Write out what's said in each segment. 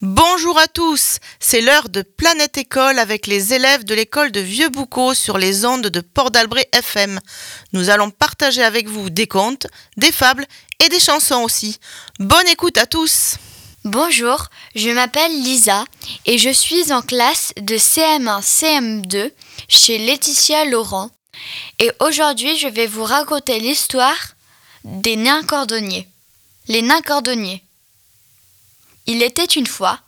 Bonjour à tous, c'est l'heure de Planète École avec les élèves de l'école de Vieux-Boucau sur les ondes de Port d'Albret FM. Nous allons partager avec vous des contes, des fables et des chansons aussi. Bonne écoute à tous Bonjour, je m'appelle Lisa et je suis en classe de CM1 CM2 chez Laetitia Laurent. Et aujourd'hui, je vais vous raconter l'histoire des nains cordonniers. Les nains cordonniers. Il était une fois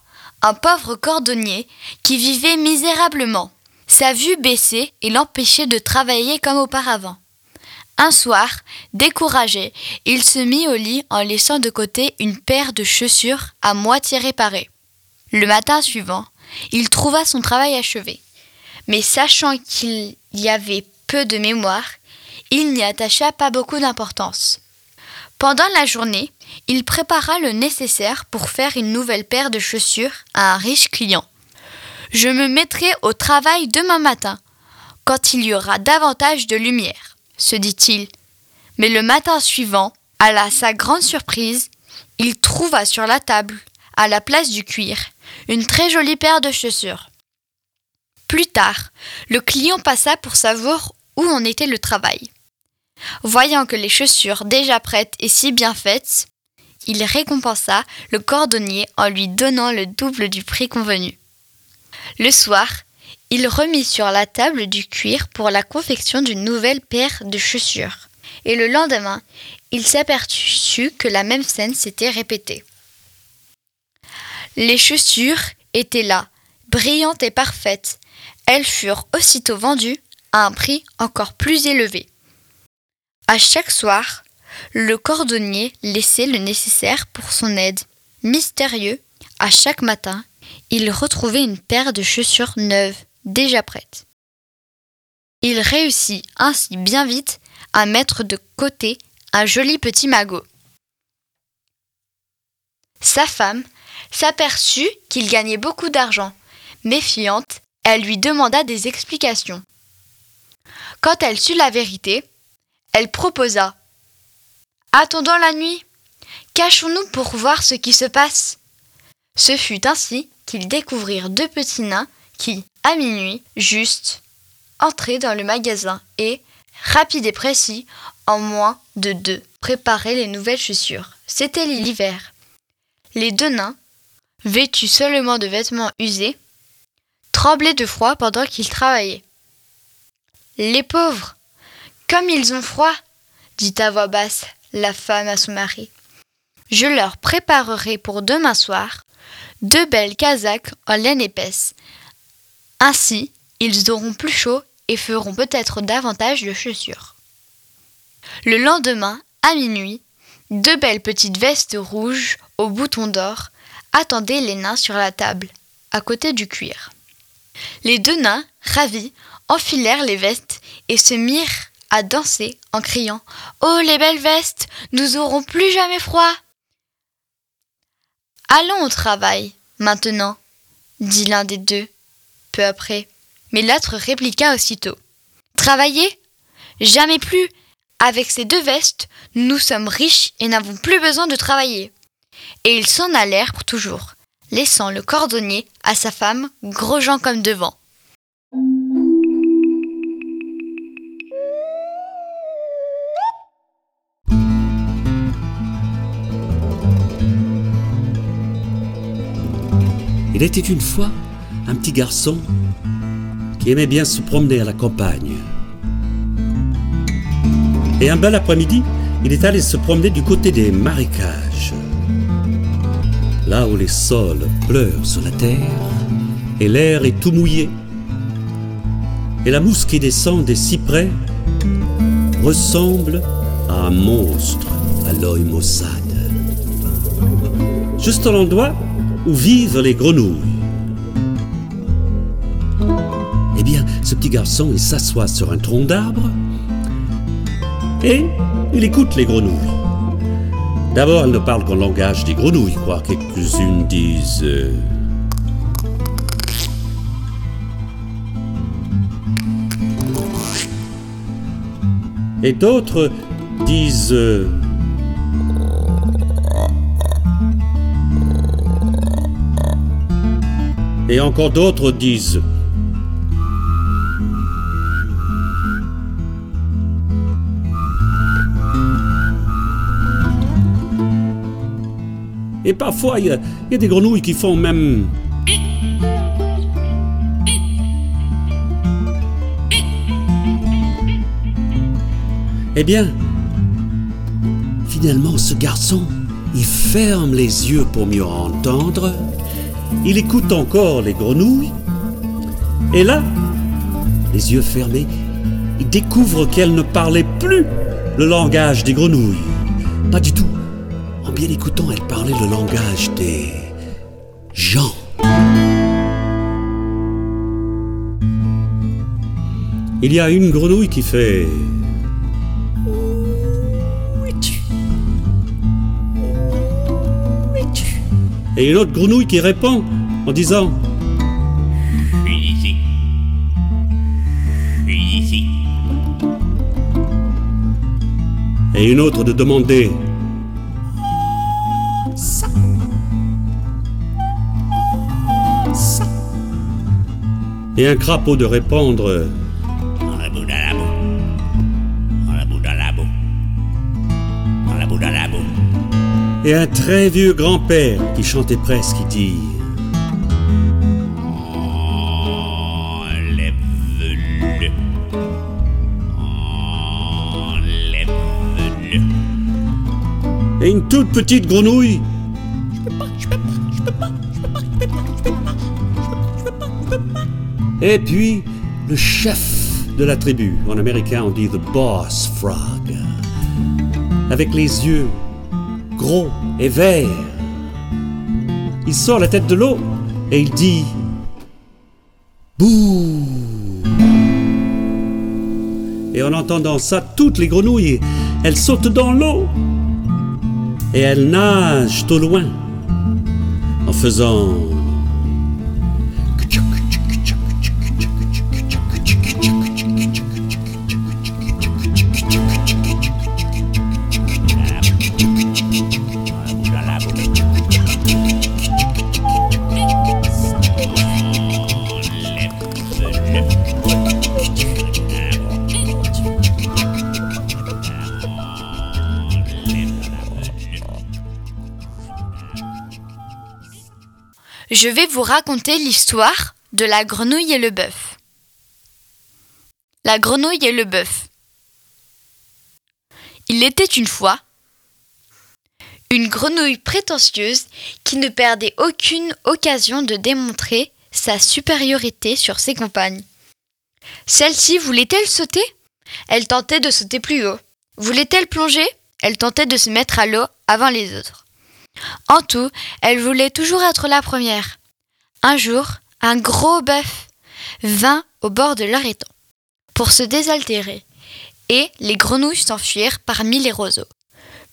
un pauvre cordonnier qui vivait misérablement. Sa vue baissait et l'empêchait de travailler comme auparavant. Un soir, découragé, il se mit au lit en laissant de côté une paire de chaussures à moitié réparées. Le matin suivant, il trouva son travail achevé. Mais sachant qu'il y avait peu de mémoire, il n'y attacha pas beaucoup d'importance. Pendant la journée, il prépara le nécessaire pour faire une nouvelle paire de chaussures à un riche client. Je me mettrai au travail demain matin, quand il y aura davantage de lumière, se dit-il. Mais le matin suivant, à sa grande surprise, il trouva sur la table, à la place du cuir, une très jolie paire de chaussures. Plus tard, le client passa pour savoir où en était le travail. Voyant que les chaussures déjà prêtes et si bien faites, il récompensa le cordonnier en lui donnant le double du prix convenu. Le soir, il remit sur la table du cuir pour la confection d'une nouvelle paire de chaussures. Et le lendemain, il s'aperçut que la même scène s'était répétée. Les chaussures étaient là, brillantes et parfaites. Elles furent aussitôt vendues à un prix encore plus élevé. À chaque soir, le cordonnier laissait le nécessaire pour son aide. Mystérieux, à chaque matin, il retrouvait une paire de chaussures neuves, déjà prêtes. Il réussit ainsi bien vite à mettre de côté un joli petit magot. Sa femme s'aperçut qu'il gagnait beaucoup d'argent. Méfiante, elle lui demanda des explications. Quand elle sut la vérité, elle proposa Attendons la nuit. Cachons-nous pour voir ce qui se passe. Ce fut ainsi qu'ils découvrirent deux petits nains qui, à minuit, juste, entraient dans le magasin et, rapide et précis, en moins de deux, préparaient les nouvelles chaussures. C'était l'hiver. Les deux nains, vêtus seulement de vêtements usés, tremblaient de froid pendant qu'ils travaillaient. Les pauvres comme ils ont froid, dit à voix basse la femme à son mari. Je leur préparerai pour demain soir deux belles casaques en laine épaisse. Ainsi, ils auront plus chaud et feront peut-être davantage de chaussures. Le lendemain, à minuit, deux belles petites vestes rouges aux boutons d'or attendaient les nains sur la table, à côté du cuir. Les deux nains, ravis, enfilèrent les vestes et se mirent à danser en criant Oh les belles vestes, nous aurons plus jamais froid. Allons au travail, maintenant, dit l'un des deux, après. Mais l'autre répliqua aussitôt. Travailler Jamais plus. Avec ces deux vestes, nous sommes riches et n'avons plus besoin de travailler. Et ils s'en allèrent pour toujours, laissant le cordonnier à sa femme, gros comme devant. Il était une fois un petit garçon qui aimait bien se promener à la campagne. Et un bel après-midi, il est allé se promener du côté des marécages, là où les sols pleurent sur la terre et l'air est tout mouillé. Et la mousse qui descend des cyprès ressemble à un monstre à l'œil maussade. Juste à l'endroit où vivent les grenouilles. petit garçon il s'assoit sur un tronc d'arbre et il écoute les grenouilles. D'abord, elles ne parlent qu'en langage des grenouilles, quoi. Quelques-unes disent. Euh, et d'autres disent. Euh, et encore d'autres disent. Et parfois, il y, a- des grenouilles qui font même... Eh bien, finalement, ce garçon, il ferme les yeux pour mieux entendre. Il écoute encore les grenouilles. Et là, les yeux fermés, il découvre qu'elle ne parlait plus le langage des grenouilles. Pas du tout. En bien écoutant, elle parlait le langage des gens. Il y a une grenouille qui fait... Et une autre grenouille qui répond en disant Je suis ici. Je suis ici. Et une autre de demander la boue, dans la boue. Et un très vieux grand-père qui chantait presque, qui dit Enlève-le. Enlève-le. Et une toute petite grenouille Et puis, le chef de la tribu, en américain on dit the boss frog, avec les yeux gros et verts. Il sort la tête de l'eau et il dit Bouh Et en entendant ça, toutes les grenouilles, elles sautent dans l'eau et elles nagent au loin en faisant Je vais vous raconter l'histoire de la grenouille et le bœuf. La grenouille et le bœuf. Il était une fois une grenouille prétentieuse qui ne perdait aucune occasion de démontrer sa supériorité sur ses compagnes. Celle-ci voulait-elle sauter? Elle tentait de sauter plus haut. Voulait-elle plonger? Elle tentait de se mettre à l'eau avant les autres. En tout, elle voulait toujours être la première. Un jour, un gros bœuf vint au bord de leur étang pour se désaltérer, et les grenouilles s'enfuirent parmi les roseaux.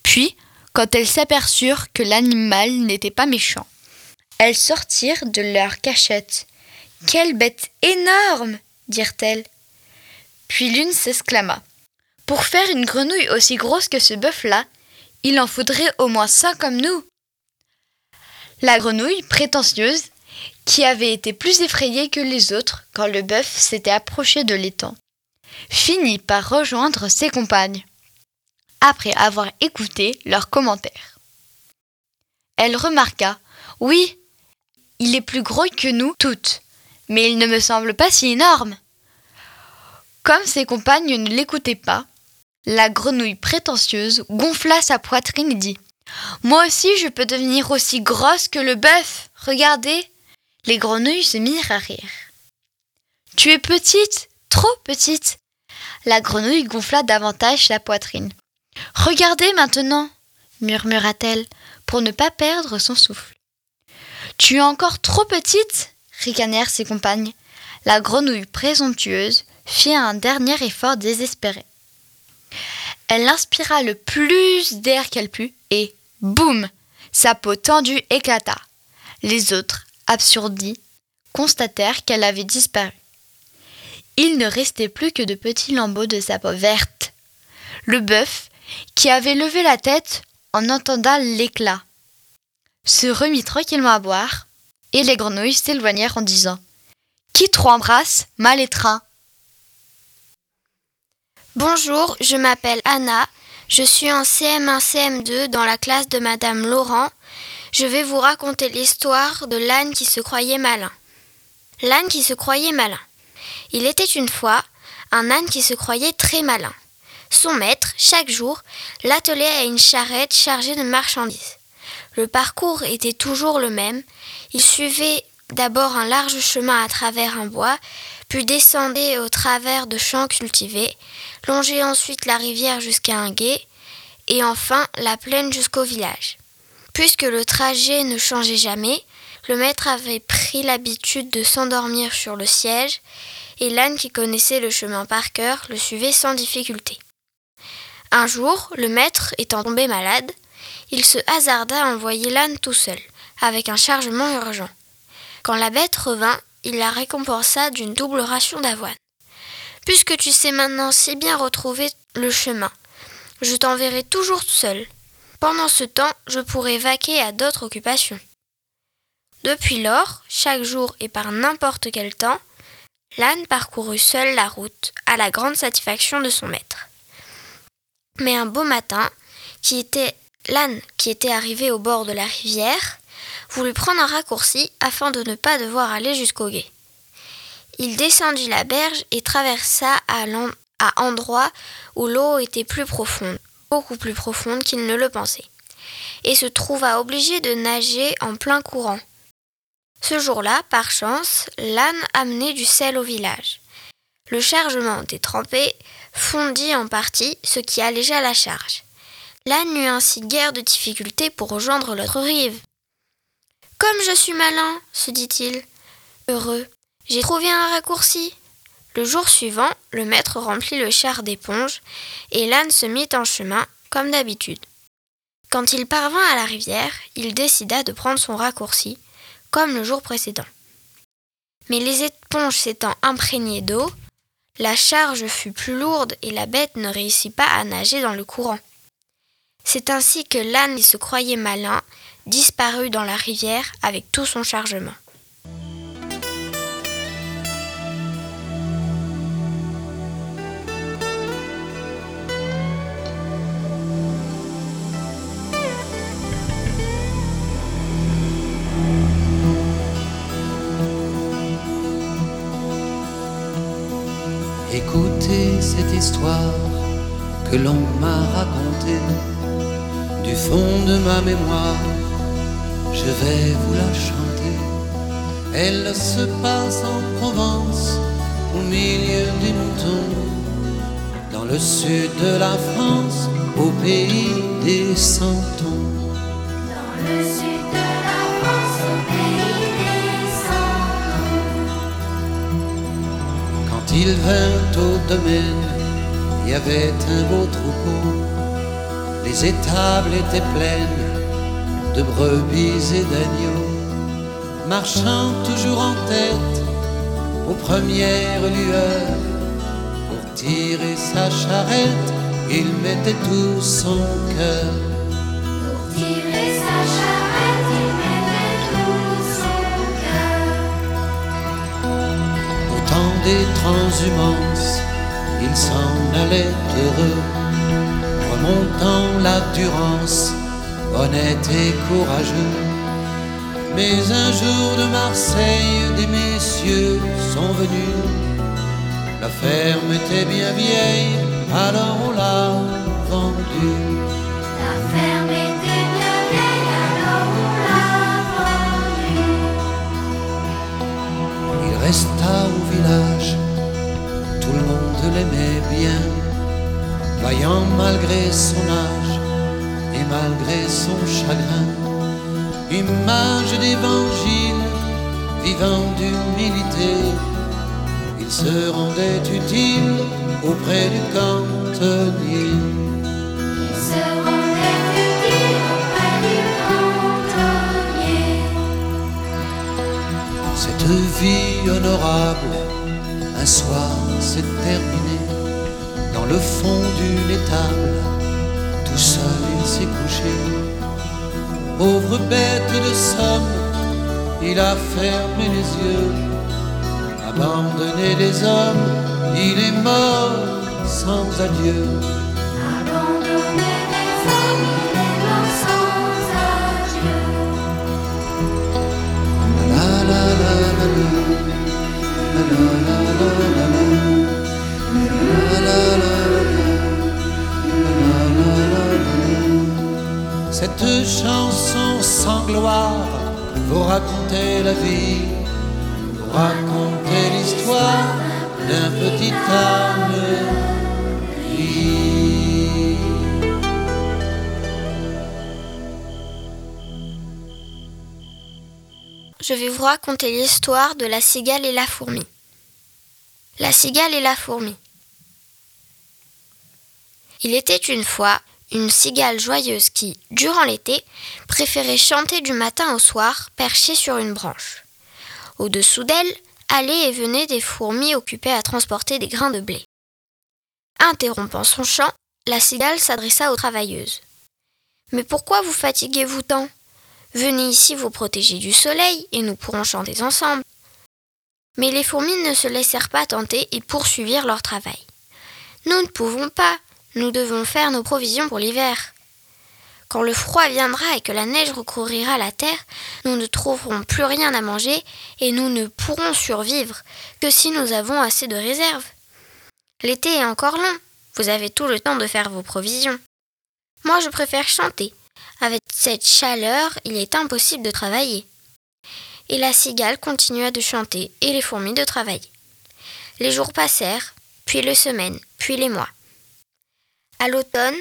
Puis, quand elles s'aperçurent que l'animal n'était pas méchant, elles sortirent de leur cachette. Quelle bête énorme dirent-elles. Puis l'une s'exclama. Pour faire une grenouille aussi grosse que ce bœuf-là, il en faudrait au moins cinq comme nous. La grenouille, prétentieuse, qui avait été plus effrayée que les autres quand le bœuf s'était approché de l'étang, finit par rejoindre ses compagnes, après avoir écouté leurs commentaires. Elle remarqua Oui, il est plus gros que nous toutes, mais il ne me semble pas si énorme. Comme ses compagnes ne l'écoutaient pas, la grenouille prétentieuse gonfla sa poitrine et dit Moi aussi je peux devenir aussi grosse que le bœuf. Regardez. Les grenouilles se mirent à rire. Tu es petite, trop petite. La grenouille gonfla davantage sa poitrine. Regardez maintenant, murmura-t-elle, pour ne pas perdre son souffle. Tu es encore trop petite, ricanèrent ses compagnes. La grenouille présomptueuse fit un dernier effort désespéré. Elle inspira le plus d'air qu'elle put et, boum, sa peau tendue éclata. Les autres, absourdis, constatèrent qu'elle avait disparu. Il ne restait plus que de petits lambeaux de sa peau verte. le bœuf, qui avait levé la tête en entendant l'éclat, se remit tranquillement à boire, et les grenouilles s'éloignèrent en disant Qui trop embrasse, mal étreint. Bonjour, je m'appelle Anna, je suis en CM1 CM2 dans la classe de Madame Laurent. Je vais vous raconter l'histoire de l'âne qui se croyait malin. L'âne qui se croyait malin. Il était une fois un âne qui se croyait très malin. Son maître, chaque jour, l'attelait à une charrette chargée de marchandises. Le parcours était toujours le même. Il suivait d'abord un large chemin à travers un bois, puis descendait au travers de champs cultivés, longeait ensuite la rivière jusqu'à un gué, et enfin la plaine jusqu'au village. Puisque le trajet ne changeait jamais, le maître avait pris l'habitude de s'endormir sur le siège, et l'âne qui connaissait le chemin par cœur le suivait sans difficulté. Un jour, le maître étant tombé malade, il se hasarda à envoyer l'âne tout seul, avec un chargement urgent. Quand la bête revint, il la récompensa d'une double ration d'avoine. Puisque tu sais maintenant si bien retrouver le chemin, je t'enverrai toujours seul. Pendant ce temps, je pourrai vaquer à d'autres occupations. Depuis lors, chaque jour et par n'importe quel temps, l'âne parcourut seul la route, à la grande satisfaction de son maître. Mais un beau matin, qui était l'âne qui était arrivé au bord de la rivière, voulut prendre un raccourci afin de ne pas devoir aller jusqu'au gué. Il descendit la berge et traversa à, à endroits où l'eau était plus profonde, beaucoup plus profonde qu'il ne le pensait, et se trouva obligé de nager en plein courant. Ce jour-là, par chance, l'âne amenait du sel au village. Le chargement détrempé fondit en partie, ce qui allégea la charge. L'âne n'eut ainsi guère de difficulté pour rejoindre l'autre rive. Comme je suis malin, se dit-il. Heureux, j'ai trouvé un raccourci. Le jour suivant, le maître remplit le char d'éponge et l'âne se mit en chemin, comme d'habitude. Quand il parvint à la rivière, il décida de prendre son raccourci, comme le jour précédent. Mais les éponges s'étant imprégnées d'eau, la charge fut plus lourde et la bête ne réussit pas à nager dans le courant. C'est ainsi que l'âne se croyait malin disparut dans la rivière avec tout son chargement. Écoutez cette histoire que l'on m'a racontée du fond de ma mémoire. Je vais vous la chanter. Elle se passe en Provence, au milieu des moutons, dans le sud de la France, au pays des santons. Dans le sud de la France, au pays des santons. Quand il vint au domaine, il y avait un beau troupeau. Les étables étaient pleines de brebis et d'agneaux, marchant toujours en tête aux premières lueurs. Pour tirer sa charrette, il mettait tout son cœur. Pour tirer sa charrette, il mettait tout son cœur. Au temps des transhumances, il s'en allait heureux, remontant la Durance, honnête et courageux. Mais un jour de Marseille, des messieurs sont venus. La ferme était bien vieille, alors on l'a vendue. La ferme était bien vieille, alors on l'a vendue. Il resta au village, tout le monde l'aimait bien, vaillant malgré son âge et malgré son chagrin. Image d'évangile, vivant d'humilité, il se rendait utile auprès du cantonnier. Il se rendait utile auprès du cantonnier. Cette vie honorable, un soir s'est terminée dans le fond d'une étable. Tout seul il s'est couché. Pauvre bête de somme, il a fermé les yeux. Abandonné des hommes, il est mort sans adieu. Abandonné des hommes, il est mort sans adieu. La la la la la. La la la la la Cette chanson sans gloire vous raconter la vie, vous raconter l'histoire d'un petit âme gris. Je vais vous raconter l'histoire de la cigale et la fourmi. La cigale et la fourmi. Il était une fois une cigale joyeuse qui, durant l'été, préférait chanter du matin au soir, perchée sur une branche. Au-dessous d'elle, allaient et venaient des fourmis occupées à transporter des grains de blé. Interrompant son chant, la cigale s'adressa aux travailleuses. Mais pourquoi vous fatiguez-vous tant? Venez ici vous protéger du soleil et nous pourrons chanter ensemble. Mais les fourmis ne se laissèrent pas tenter et poursuivirent leur travail. Nous ne pouvons pas, nous devons faire nos provisions pour l'hiver. Quand le froid viendra et que la neige recouvrira la terre, nous ne trouverons plus rien à manger et nous ne pourrons survivre que si nous avons assez de réserves. L'été est encore long, vous avez tout le temps de faire vos provisions. Moi je préfère chanter. Avec cette chaleur, il est impossible de travailler. Et la cigale continua de chanter et les fourmis de travailler. Les jours passèrent, puis les semaines, puis les mois. À l'automne,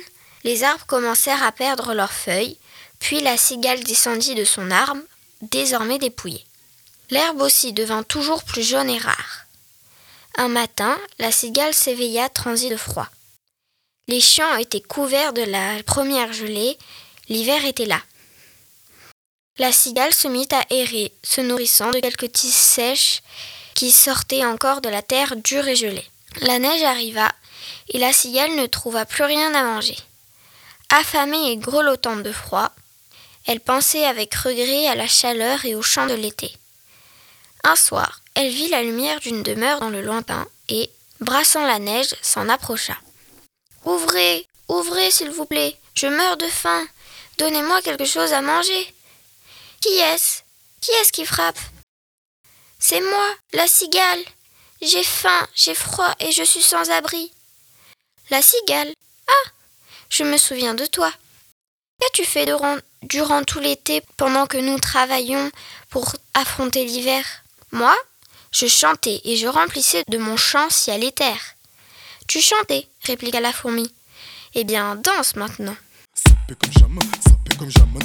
les arbres commencèrent à perdre leurs feuilles, puis la cigale descendit de son arbre, désormais dépouillée. L'herbe aussi devint toujours plus jaune et rare. Un matin, la cigale s'éveilla transie de froid. Les champs étaient couverts de la première gelée, l'hiver était là. La cigale se mit à errer, se nourrissant de quelques tiges sèches qui sortaient encore de la terre dure et gelée. La neige arriva, et la cigale ne trouva plus rien à manger. Affamée et grelottante de froid, elle pensait avec regret à la chaleur et au chant de l'été. Un soir, elle vit la lumière d'une demeure dans le lointain et, brassant la neige, s'en approcha. Ouvrez, ouvrez, s'il vous plaît, je meurs de faim. Donnez-moi quelque chose à manger. Qui est-ce? Qui est-ce qui frappe? C'est moi, la cigale. J'ai faim, j'ai froid et je suis sans abri. La cigale. Ah Je me souviens de toi. Qu'as-tu fait durant, durant tout l'été pendant que nous travaillions pour affronter l'hiver? Moi Je chantais et je remplissais de mon chant ciel et terre. Tu chantais, répliqua la fourmi. Eh bien, danse maintenant. Comme comme comme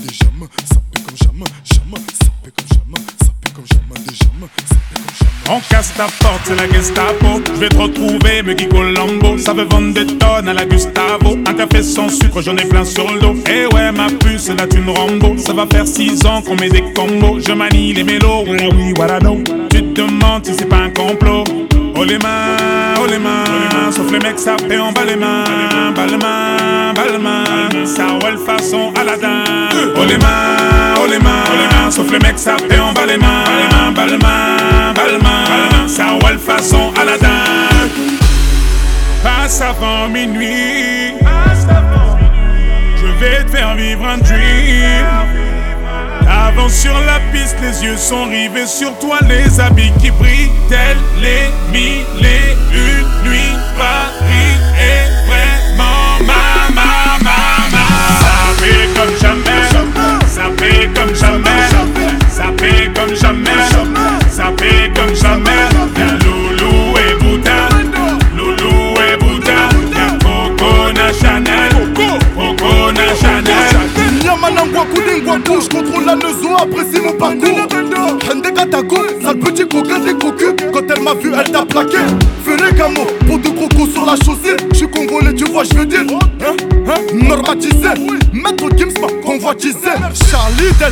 On casse ta porte, c'est la Gestapo. Je vais te retrouver, me Guy Colombo. Ça veut vendre des tonnes à la Gustavo. Un café sans sucre, j'en ai plein sur le dos. Eh ouais, ma puce, là tu une Rambo. Ça va faire six ans qu'on met des combos. Je manie les mélos, voilà oui, voilà non. Tu te demandes si c'est pas un complot. Oh les mains, oh les mains. Sauf les mecs, ça fait en bas les mains. Les mains. Ça roule façon Aladdin. Oh les mains, les mains. Sauf les mecs, ça fait en bas les mains. Les mains. Ça roule façon Aladdin. Passe avant minuit. Je vais te faire vivre un dream. Avance sur la piste, les yeux sont rivés sur toi, les habits qui brillent, tels les mille et une nuits.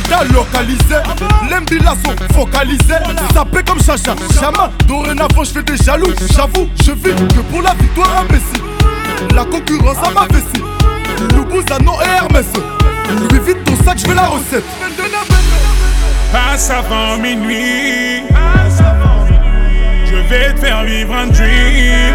Delta localisé. L'embilasso focalisé. Sapé comme chacha, jamais. Dorénavant, je fais des jaloux. J'avoue, je vis que pour la victoire imbécile. La concurrence à ma vessie. Loubouzanon et Hermès. Lui vite ton sac, je veux la recette. Passe avant minuit. Je vais te faire vivre un dream.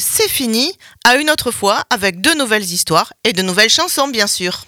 C'est fini. À une autre fois avec de nouvelles histoires et de nouvelles chansons, bien sûr.